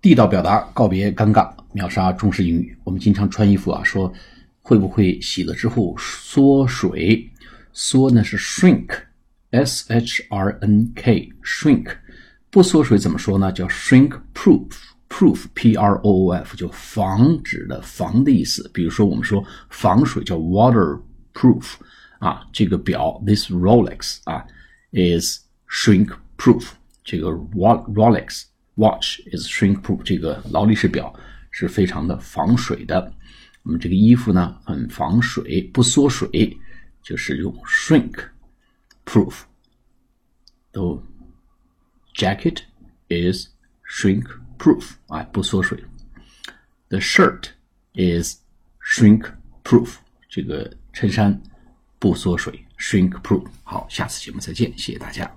地道表达，告别尴尬，秒杀中式英语。我们经常穿衣服啊，说会不会洗了之后缩水？缩呢是 shrink，s h r n k，shrink。不缩水怎么说呢？叫 shrink proof，proof，p r o o f，就防止的防的意思。比如说我们说防水叫 waterproof，啊，这个表 this Rolex 啊 is shrink proof，这个 Rolex。Watch is shrink-proof，这个劳力士表是非常的防水的。我们这个衣服呢，很防水，不缩水，就是用 shrink-proof。都 jacket is shrink-proof，啊，不缩水。The shirt is shrink-proof，这个衬衫不缩水，shrink-proof。好，下次节目再见，谢谢大家。